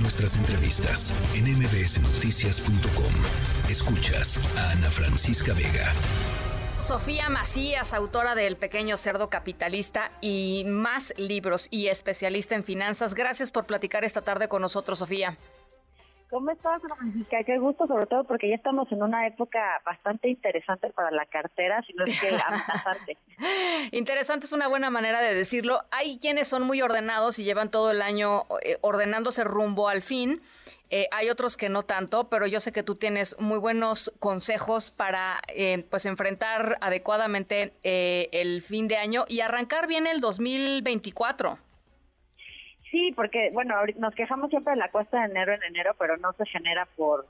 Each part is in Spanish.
Nuestras entrevistas en mbsnoticias.com. Escuchas a Ana Francisca Vega. Sofía Macías, autora de El pequeño cerdo capitalista y más libros y especialista en finanzas. Gracias por platicar esta tarde con nosotros, Sofía. ¿Cómo estás, Francisca? Qué gusto, sobre todo porque ya estamos en una época bastante interesante para la cartera, si no es que amenazante. interesante es una buena manera de decirlo. Hay quienes son muy ordenados y llevan todo el año eh, ordenándose rumbo al fin. Eh, hay otros que no tanto, pero yo sé que tú tienes muy buenos consejos para eh, pues enfrentar adecuadamente el fin de año y arrancar bien el 2024. Sí, porque bueno, nos quejamos siempre de la cuesta de enero en enero, pero no se genera por,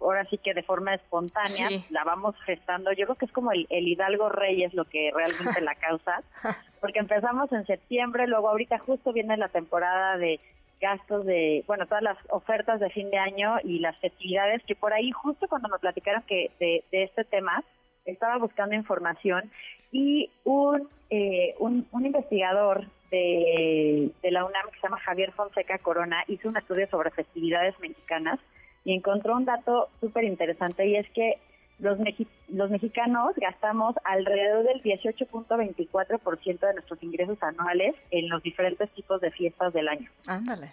ahora sí que de forma espontánea, la vamos gestando. Yo creo que es como el, Hidalgo Rey es lo que realmente la causa, porque empezamos en septiembre, luego ahorita justo viene la temporada de gastos de, bueno, todas las ofertas de fin de año y las festividades, que por ahí justo cuando me platicaron que de, este tema, estaba buscando información y un, eh, un, un investigador de, la UNAM que se llama Javier Fonseca Corona hizo un estudio sobre festividades mexicanas y encontró un dato súper interesante y es que los, los mexicanos gastamos alrededor del 18.24% de nuestros ingresos anuales en los diferentes tipos de fiestas del año. Ándale.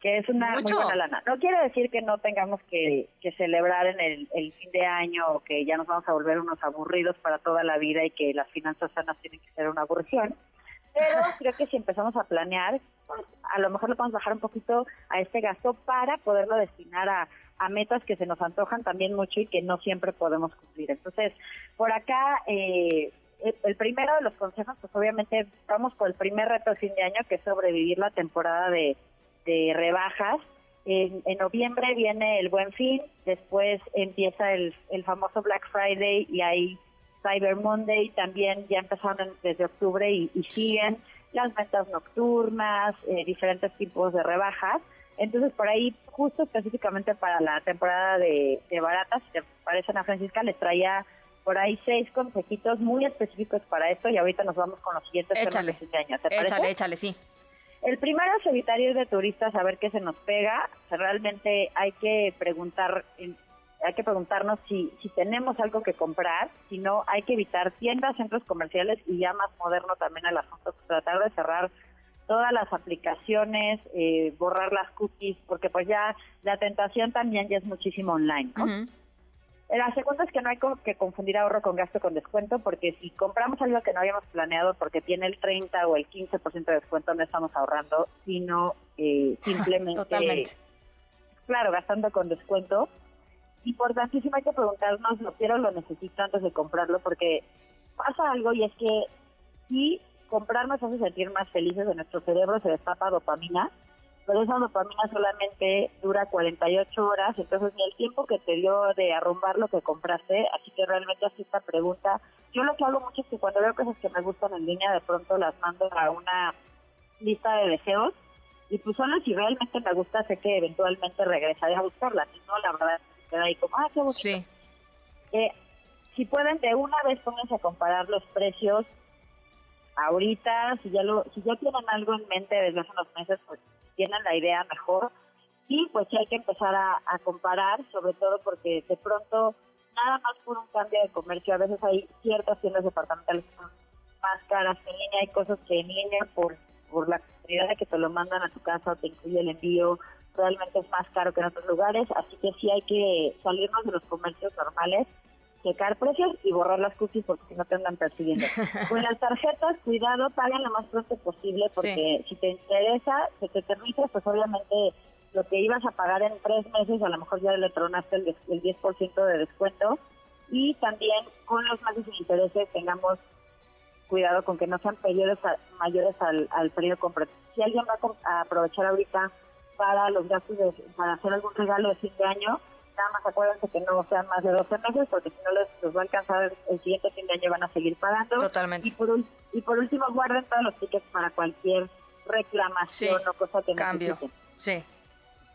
Que es una muy buena lana. No quiere decir que no tengamos que, celebrar en el, el, fin de año o que ya nos vamos a volver unos aburridos para toda la vida y que las finanzas sanas tienen que ser una aburrición pero creo que si empezamos a planear, pues, a lo mejor lo podemos bajar un poquito a este gasto para poderlo destinar a, metas que se nos antojan también mucho y que no siempre podemos cumplir. Entonces, por acá, eh, el primero de los consejos, pues obviamente vamos por el primer reto de fin de año, que es sobrevivir la temporada de, rebajas. En, noviembre viene el Buen Fin, después empieza el, el famoso Black Friday y ahí Cyber Monday también ya empezaron desde octubre y, siguen las ventas nocturnas, eh, diferentes tipos de rebajas. Entonces, por ahí, justo específicamente para la temporada de, baratas, si te parece, Ana Francisca, les traía por ahí seis consejitos muy específicos para esto y ahorita nos vamos con los siguientes échale, temas de año. échale, échale, sí. El primero es evitar ir de turistas a ver qué se nos pega. realmente hay que preguntar en hay que preguntarnos si, si tenemos algo que comprar, si no, hay que evitar tiendas, centros comerciales y ya más moderno también el asunto, tratar de cerrar todas las aplicaciones, eh, borrar las cookies, porque pues ya la tentación también ya es muchísimo online, ¿no? La segunda es que no hay que confundir ahorro con gasto con descuento, porque si compramos algo que no habíamos planeado porque tiene el 30 o el 15% de descuento, no estamos ahorrando, sino eh, simplemente, claro, gastando con descuento importantísimo hay que preguntarnos, ¿lo quiero o lo necesito antes de comprarlo? Porque pasa algo y es que si comprar nos hace sentir más felices, de nuestro cerebro se destapa dopamina, pero esa dopamina solamente dura 48 horas, entonces ni el tiempo que te dio de arrumbar lo que compraste, así que realmente así esta pregunta. Yo lo que hago mucho es que cuando veo cosas que me gustan en línea, de pronto las mando a una lista de deseos y pues solo si realmente me gusta sé que eventualmente regresaré a buscarlas, si no la verdad queda ahí como, ah, qué bonito. Sí. Eh, si pueden, de una vez pónganse a comparar los precios ahorita, si ya lo, si ya tienen algo en mente desde hace unos meses, pues tienen la idea mejor. Y pues hay que empezar a, comparar, sobre todo porque de pronto, nada más por un cambio de comercio, a veces hay ciertas tiendas departamentales que son más caras que en línea, hay cosas que en línea por, por la cantidad de que te lo mandan a tu casa, te incluye el envío, realmente es más caro que en otros lugares, así que sí hay que salirnos de los comercios normales, checar precios y borrar las cookies porque si no te andan persiguiendo. Con las tarjetas, cuidado, paguen lo más pronto posible porque si te interesa, se te permite, pues obviamente lo que ibas a pagar en tres meses, a lo mejor ya le tronaste el, el 10% de descuento. Y también con los meses de intereses tengamos cuidado con que no sean periodos mayores al, al periodo completo. Si alguien va a aprovechar ahorita para los gastos de, para hacer algún regalo de fin de año. Nada más acuérdense que no sean más de 12 meses, porque si no les, los va a alcanzar el siguiente fin de año van a seguir pagando. Totalmente. Y por, y por último, guarden todos los tickets para cualquier reclamación o cosa que cambio. Sí.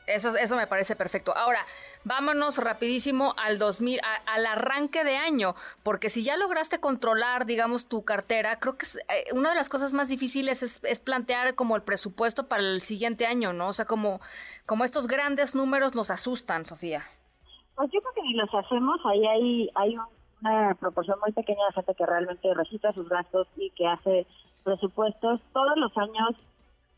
Eso, eso me parece perfecto. Ahora, vámonos rapidísimo al 2000, al arranque de año, porque si ya lograste controlar, digamos, tu cartera, creo que eh, una de las cosas más difíciles es, plantear como el presupuesto para el siguiente año, ¿no? O sea, como, como estos grandes números nos asustan, Sofía. Pues yo creo que ni los hacemos, ahí hay, hay una proporción muy pequeña de gente que realmente registra sus gastos y que hace presupuestos. Todos los años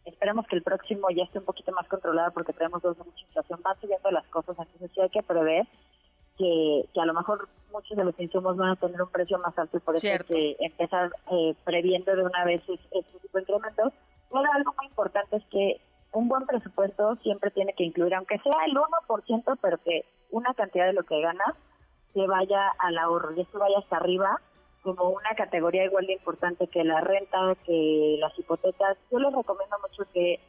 Esperemos que el próximo ya esté un poquito más controlado porque tenemos dos de mucha inflación. Van subiendo las cosas, entonces sí hay que prever que, que a lo mejor muchos de los insumos van a tener un precio más alto y por eso hay que empezar eh, previendo de una vez este tipo de incrementos. Pero algo muy importante es que un buen presupuesto siempre tiene que incluir, aunque sea el 1%, pero que una cantidad de lo que ganas se vaya al ahorro y esto vaya hasta arriba como una categoría igual de importante que la renta, que las hipotecas. Yo les recomiendo mucho que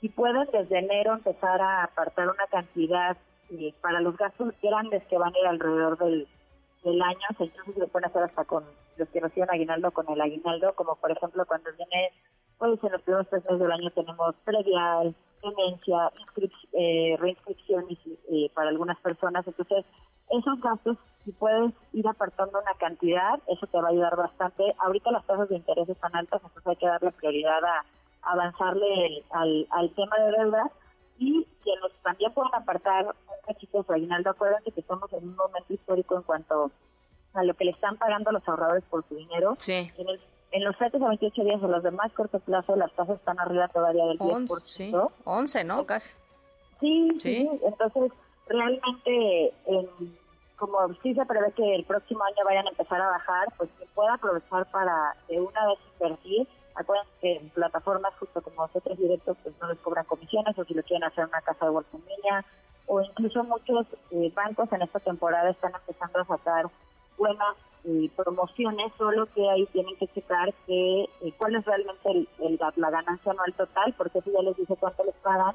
si pueden desde enero empezar a apartar una cantidad eh, para los gastos grandes que van a ir alrededor del, del año, se lo pueden hacer hasta con los que reciben aguinaldo con el aguinaldo, como por ejemplo cuando viene, pues en los primeros tres meses del año tenemos previal, tenencia, eh, reinscripciones eh, para algunas personas, entonces esos gastos, si puedes ir apartando una cantidad, eso te va a ayudar bastante. Ahorita las tasas de interés están altas, entonces hay que darle prioridad a avanzarle al, al tema de deuda y quienes también pueden apartar un cachito de su aguinaldo. Acuérdense que estamos en un momento histórico en cuanto a lo que le están pagando los ahorradores por su dinero. Sí. En, en los 7 a 28 días de los de más corto plazo, las tasas están arriba todavía del 10%. Sí, 11, ¿no? Casi. Sí, sí, entonces realmente, como sí se prevé que el próximo año vayan a empezar a bajar, pues se puede aprovechar para de una vez invertir. Acuérdense que en plataformas justo como nosotros directos pues no les cobran comisiones o si lo quieren hacer una casa de bolsa en o incluso muchos eh, bancos en esta temporada están empezando a sacar buenas eh, promociones, solo que ahí tienen que checar que eh, cuál es realmente el, la ganancia anual total, porque eso ya les dice cuánto les pagan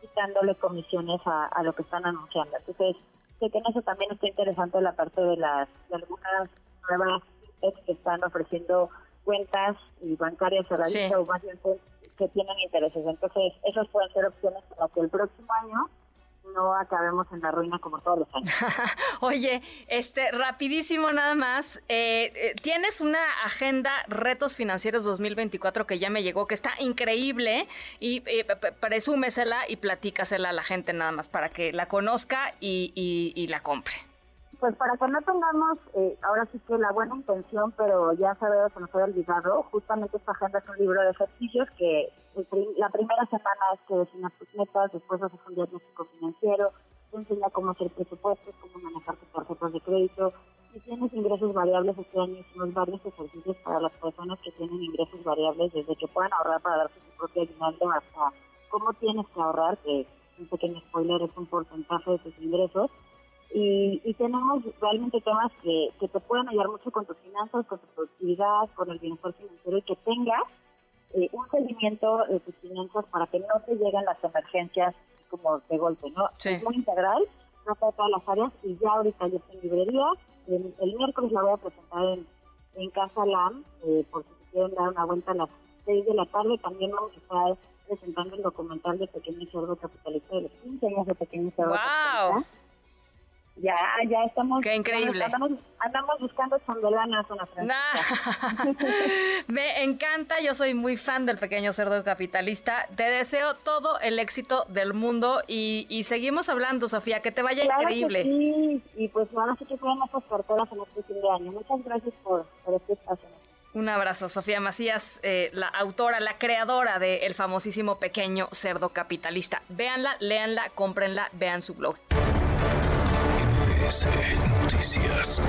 quitándole comisiones a, lo que están anunciando. Entonces, sé que en eso también está interesante la parte de las de algunas nuevas que están ofreciendo cuentas y bancarias a la lista o más bien que tienen intereses. Entonces, esas pueden ser opciones para que el próximo año no acabemos en la ruina como todos los años. Oye, este, rapidísimo nada más, eh, eh, tienes una agenda Retos Financieros 2024 que ya me llegó, que está increíble y eh, presúmesela y platícasela a la gente nada más para que la conozca y, y la compre. Pues para que no tengamos, eh, ahora sí que la buena intención, pero ya sabemos que nos haya olvidado, justamente esta agenda es un libro de ejercicios que la primera semana es que defines tus metas, después haces un diagnóstico financiero, te enseña cómo hacer presupuestos, cómo manejar tus tarjetas de crédito. Si tienes ingresos variables, este año hicimos varios ejercicios para las personas que tienen ingresos variables, desde que puedan ahorrar para darse su propio aguinaldo hasta cómo tienes que ahorrar, que un pequeño spoiler es un porcentaje de tus ingresos y, tenemos realmente temas que, que te pueden ayudar mucho con tus finanzas, con tu productividad, con el bienestar financiero y que tengas eh, un seguimiento de tus finanzas para que no te lleguen las emergencias como de golpe, ¿no? Es muy integral, trata todas las áreas y ya ahorita ya está en librería. El, miércoles la voy a presentar en, en Casa LAM, eh, por si quieren dar una vuelta a las 6 de la tarde. También vamos a estar presentando el documental de Pequeño Cerdo Capitalista de los 15 años de Pequeño Cerdo wow. Ya, ya estamos. Qué increíble. Andamos, buscando chambelanas Me encanta, yo soy muy fan del pequeño cerdo capitalista. Te deseo todo el éxito del mundo y, y seguimos hablando, Sofía, que te vaya increíble. sí, y pues ahora sí que sean esas carteras en este fin de año. Muchas gracias por, por este espacio. Un abrazo, Sofía Macías, eh, la autora, la creadora del famosísimo Pequeño Cerdo Capitalista. Véanla, léanla, cómprenla, vean su blog. Noticias.